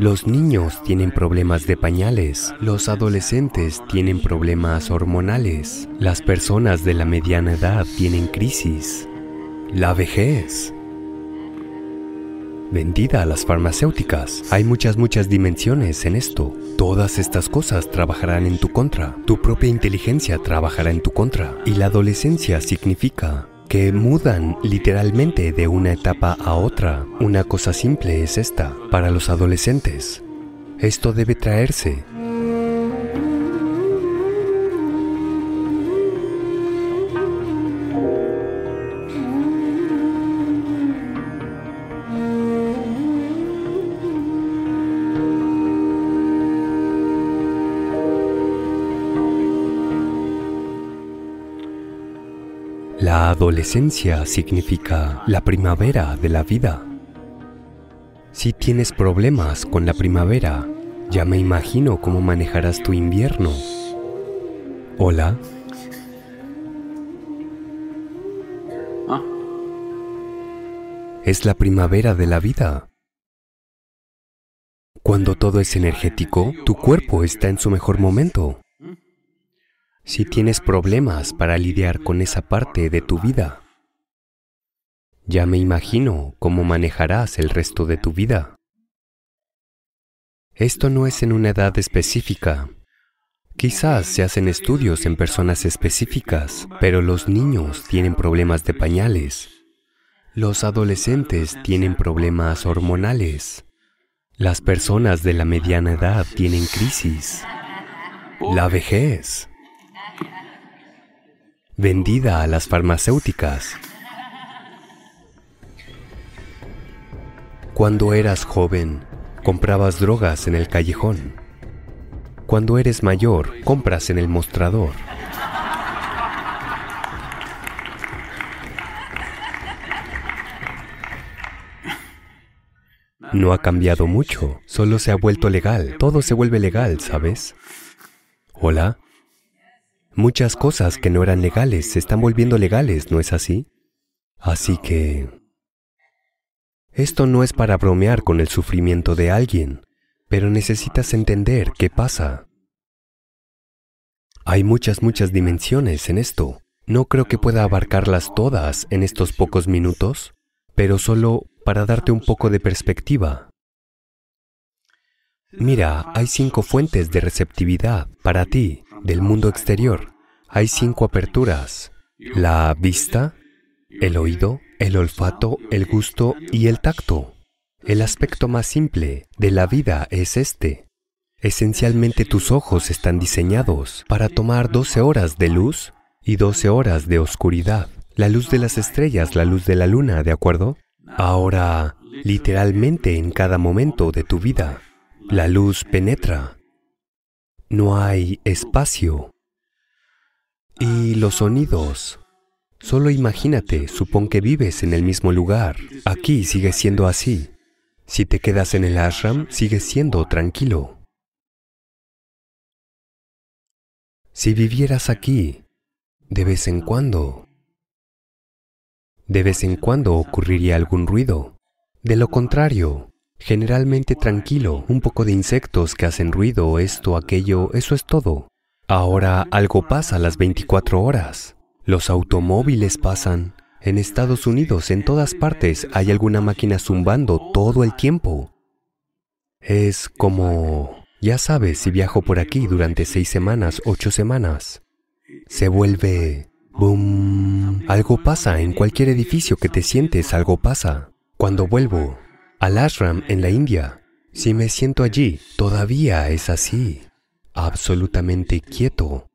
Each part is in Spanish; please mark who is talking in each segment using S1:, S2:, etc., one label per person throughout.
S1: Los niños tienen problemas de pañales, los adolescentes tienen problemas hormonales, las personas de la mediana edad tienen crisis, la vejez. Vendida a las farmacéuticas. Hay muchas, muchas dimensiones en esto. Todas estas cosas trabajarán en tu contra. Tu propia inteligencia trabajará en tu contra. Y la adolescencia significa que mudan literalmente de una etapa a otra. Una cosa simple es esta. Para los adolescentes, esto debe traerse La adolescencia significa la primavera de la vida. Si tienes problemas con la primavera, ya me imagino cómo manejarás tu invierno. Hola. Es la primavera de la vida. Cuando todo es energético, tu cuerpo está en su mejor momento. Si tienes problemas para lidiar con esa parte de tu vida, ya me imagino cómo manejarás el resto de tu vida. Esto no es en una edad específica. Quizás se hacen estudios en personas específicas, pero los niños tienen problemas de pañales. Los adolescentes tienen problemas hormonales. Las personas de la mediana edad tienen crisis. La vejez vendida a las farmacéuticas. Cuando eras joven, comprabas drogas en el callejón. Cuando eres mayor, compras en el mostrador. No ha cambiado mucho, solo se ha vuelto legal. Todo se vuelve legal, ¿sabes? Hola. Muchas cosas que no eran legales se están volviendo legales, ¿no es así? Así que... Esto no es para bromear con el sufrimiento de alguien, pero necesitas entender qué pasa. Hay muchas, muchas dimensiones en esto. No creo que pueda abarcarlas todas en estos pocos minutos, pero solo para darte un poco de perspectiva. Mira, hay cinco fuentes de receptividad para ti del mundo exterior. Hay cinco aperturas. La vista, el oído, el olfato, el gusto y el tacto. El aspecto más simple de la vida es este. Esencialmente tus ojos están diseñados para tomar 12 horas de luz y 12 horas de oscuridad. La luz de las estrellas, la luz de la luna, ¿de acuerdo? Ahora, literalmente en cada momento de tu vida, la luz penetra no hay espacio. Y los sonidos. Solo imagínate, supón que vives en el mismo lugar. Aquí sigue siendo así. Si te quedas en el ashram, sigues siendo tranquilo. Si vivieras aquí, de vez en cuando, de vez en cuando ocurriría algún ruido. De lo contrario, Generalmente tranquilo, un poco de insectos que hacen ruido, esto, aquello, eso es todo. Ahora algo pasa las 24 horas. Los automóviles pasan. En Estados Unidos, en todas partes, hay alguna máquina zumbando todo el tiempo. Es como... Ya sabes, si viajo por aquí durante seis semanas, ocho semanas, se vuelve... ¡Boom! Algo pasa en cualquier edificio que te sientes, algo pasa. Cuando vuelvo, al ashram en la India. Si me siento allí, todavía es así, absolutamente quieto.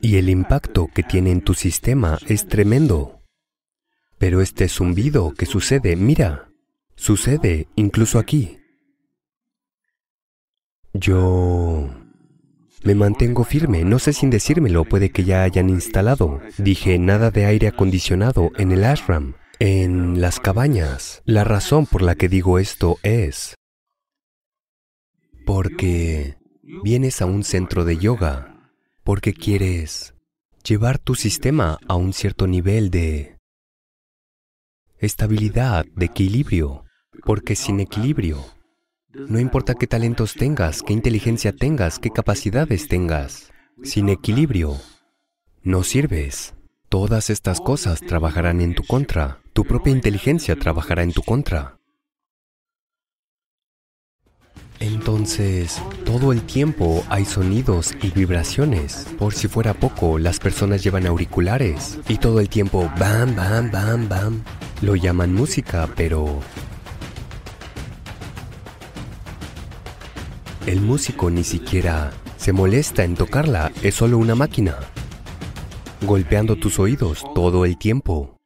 S1: Y el impacto que tiene en tu sistema es tremendo. Pero este zumbido que sucede, mira, sucede incluso aquí. Yo me mantengo firme, no sé sin decírmelo, puede que ya hayan instalado. Dije nada de aire acondicionado en el ashram en las cabañas. La razón por la que digo esto es porque vienes a un centro de yoga, porque quieres llevar tu sistema a un cierto nivel de estabilidad, de equilibrio, porque sin equilibrio No importa qué talentos tengas, qué inteligencia tengas, qué capacidades tengas. Sin equilibrio, no sirves. Todas estas cosas trabajarán en tu contra. Tu propia inteligencia trabajará en tu contra. Entonces, todo el tiempo hay sonidos y vibraciones. Por si fuera poco, las personas llevan auriculares y todo el tiempo bam, bam, bam, bam. Lo llaman música, pero... El músico ni siquiera se molesta en tocarla, es solo una máquina, golpeando tus oídos todo el tiempo.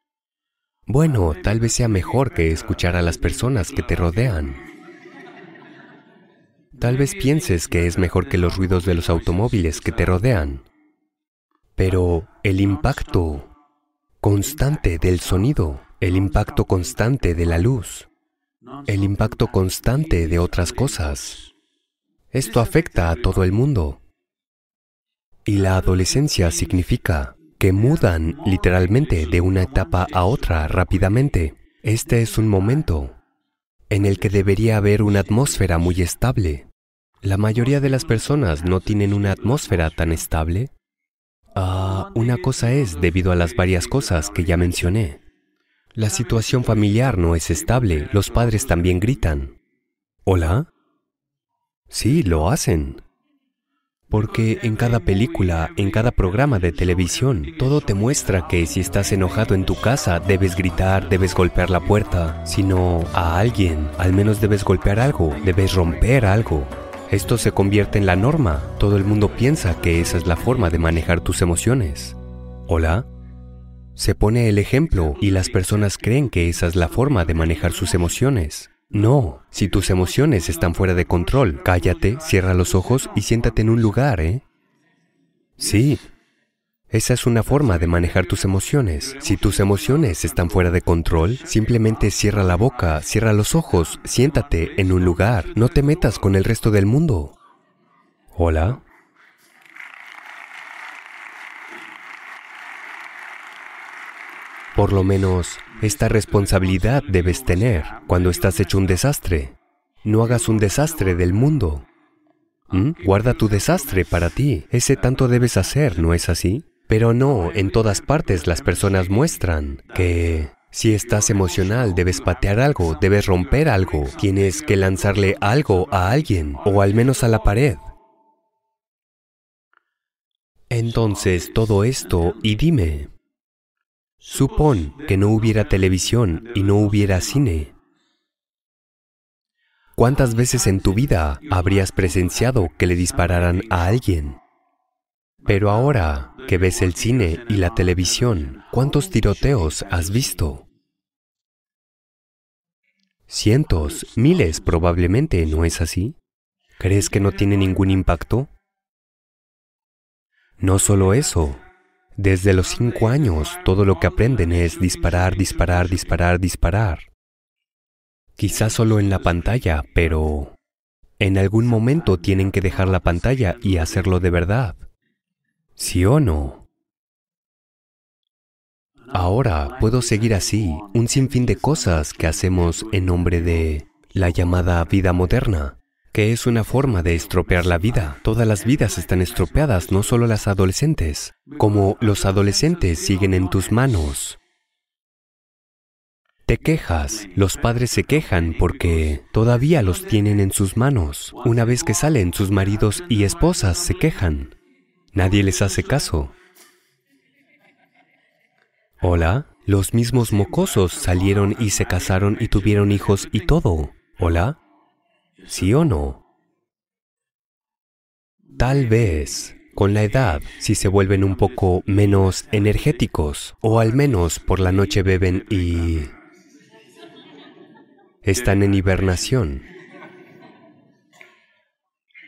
S1: Bueno, tal vez sea mejor que escuchar a las personas que te rodean. Tal vez pienses que es mejor que los ruidos de los automóviles que te rodean. Pero el impacto constante del sonido, el impacto constante de la luz, el impacto constante de otras cosas, esto afecta a todo el mundo. Y la adolescencia significa que mudan literalmente de una etapa a otra rápidamente. Este es un momento en el que debería haber una atmósfera muy estable. La mayoría de las personas no tienen una atmósfera tan estable. Ah, una cosa es debido a las varias cosas que ya mencioné. La situación familiar no es estable, los padres también gritan. ¿Hola? Sí, lo hacen. Porque en cada película, en cada programa de televisión, todo te muestra que si estás enojado en tu casa, debes gritar, debes golpear la puerta. Si no a alguien, al menos debes golpear algo, debes romper algo. Esto se convierte en la norma. Todo el mundo piensa que esa es la forma de manejar tus emociones. ¿Hola? Se pone el ejemplo y las personas creen que esa es la forma de manejar sus emociones. No, si tus emociones están fuera de control, cállate, cierra los ojos y siéntate en un lugar, ¿eh? Sí, esa es una forma de manejar tus emociones. Si tus emociones están fuera de control, simplemente cierra la boca, cierra los ojos, siéntate en un lugar. No te metas con el resto del mundo. Hola. Por lo menos, esta responsabilidad debes tener cuando estás hecho un desastre. No hagas un desastre del mundo. ¿Mm? Guarda tu desastre para ti. Ese tanto debes hacer, ¿no es así? Pero no, en todas partes las personas muestran que si estás emocional debes patear algo, debes romper algo, tienes que lanzarle algo a alguien o al menos a la pared. Entonces todo esto, y dime, supón que no hubiera televisión y no hubiera cine. ¿Cuántas veces en tu vida habrías presenciado que le dispararan a alguien? Pero ahora que ves el cine y la televisión, ¿cuántos tiroteos has visto? Cientos, miles probablemente, ¿no es así? ¿Crees que no tiene ningún impacto? No solo eso. Desde los cinco años, todo lo que aprenden es disparar, disparar, disparar, disparar. Quizás solo en la pantalla, pero en algún momento tienen que dejar la pantalla y hacerlo de verdad. ¿Sí o no? Ahora puedo seguir así un sinfín de cosas que hacemos en nombre de la llamada vida moderna, que es una forma de estropear la vida. Todas las vidas están estropeadas, no solo las adolescentes. Como los adolescentes siguen en tus manos. Te quejas, los padres se quejan porque todavía los tienen en sus manos. Una vez que salen, sus maridos y esposas se quejan. Nadie les hace caso. Hola, los mismos mocosos salieron y se casaron y tuvieron hijos y todo. Hola, ¿sí o no? Tal vez con la edad, si se vuelven un poco menos energéticos, o al menos por la noche beben y están en hibernación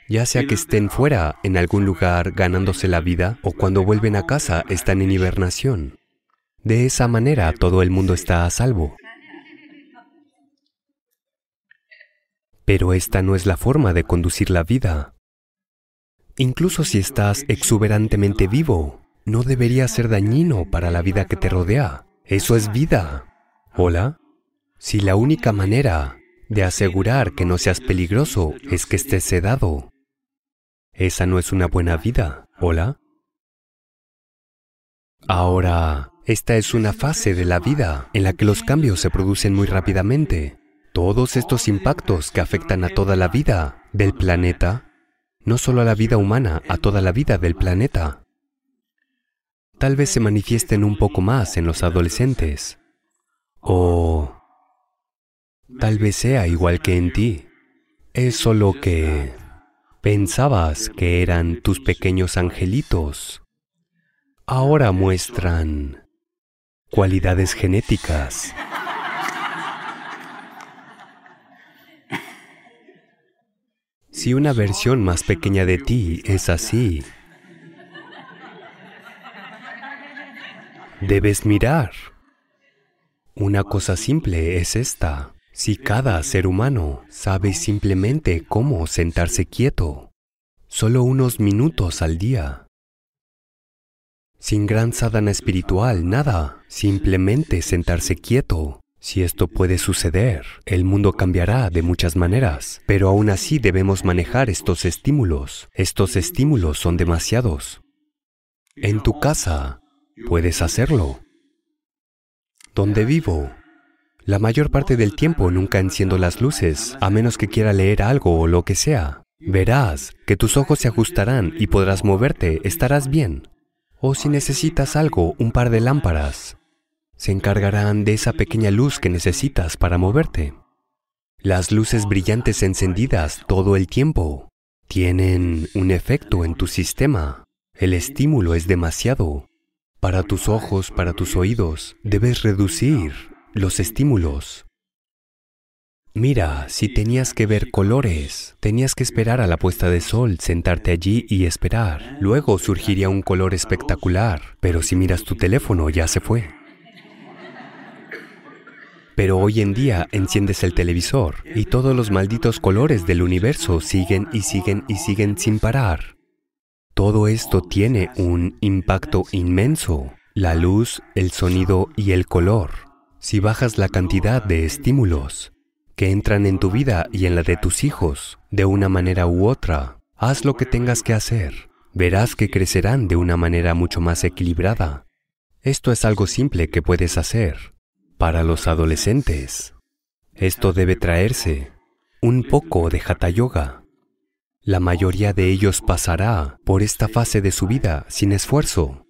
S1: ya sea que estén fuera en algún lugar ganándose la vida o cuando vuelven a casa están en hibernación. De esa manera todo el mundo está a salvo. Pero esta no es la forma de conducir la vida. Incluso si estás exuberantemente vivo, no debería ser dañino para la vida que te rodea. Eso es vida. ¿Hola? Si la única manera de asegurar que no seas peligroso es que estés sedado. Esa no es una buena vida, ¿hola? Ahora, esta es una fase de la vida en la que los cambios se producen muy rápidamente. Todos estos impactos que afectan a toda la vida del planeta, no solo a la vida humana, a toda la vida del planeta, tal vez se manifiesten un poco más en los adolescentes. O tal vez sea igual que en ti. Es solo que pensabas que eran tus pequeños angelitos. Ahora muestran cualidades genéticas. Si una versión más pequeña de ti es así, debes mirar. Una cosa simple es esta. Si cada ser humano sabe simplemente cómo sentarse quieto, solo unos minutos al día, sin gran sadhana espiritual, nada, simplemente sentarse quieto. Si esto puede suceder, el mundo cambiará de muchas maneras, pero aún así debemos manejar estos estímulos. Estos estímulos son demasiados. En tu casa, puedes hacerlo. Donde vivo, la mayor parte del tiempo nunca enciendo las luces, a menos que quiera leer algo o lo que sea. Verás que tus ojos se ajustarán y podrás moverte, estarás bien. O si necesitas algo, un par de lámparas, se encargarán de esa pequeña luz que necesitas para moverte. Las luces brillantes encendidas todo el tiempo tienen un efecto en tu sistema. El estímulo es demasiado. Para tus ojos, para tus oídos, debes reducir los estímulos. Mira, si tenías que ver colores, tenías que esperar a la puesta de sol, sentarte allí y esperar. Luego surgiría un color espectacular, pero si miras tu teléfono ya se fue. Pero hoy en día enciendes el televisor y todos los malditos colores del universo siguen y siguen y siguen sin parar. Todo esto tiene un impacto inmenso. La luz, el sonido y el color. Si bajas la cantidad de estímulos que entran en tu vida y en la de tus hijos de una manera u otra, haz lo que tengas que hacer. Verás que crecerán de una manera mucho más equilibrada. Esto es algo simple que puedes hacer. Para los adolescentes, esto debe traerse un poco de hatha yoga. La mayoría de ellos pasará por esta fase de su vida sin esfuerzo.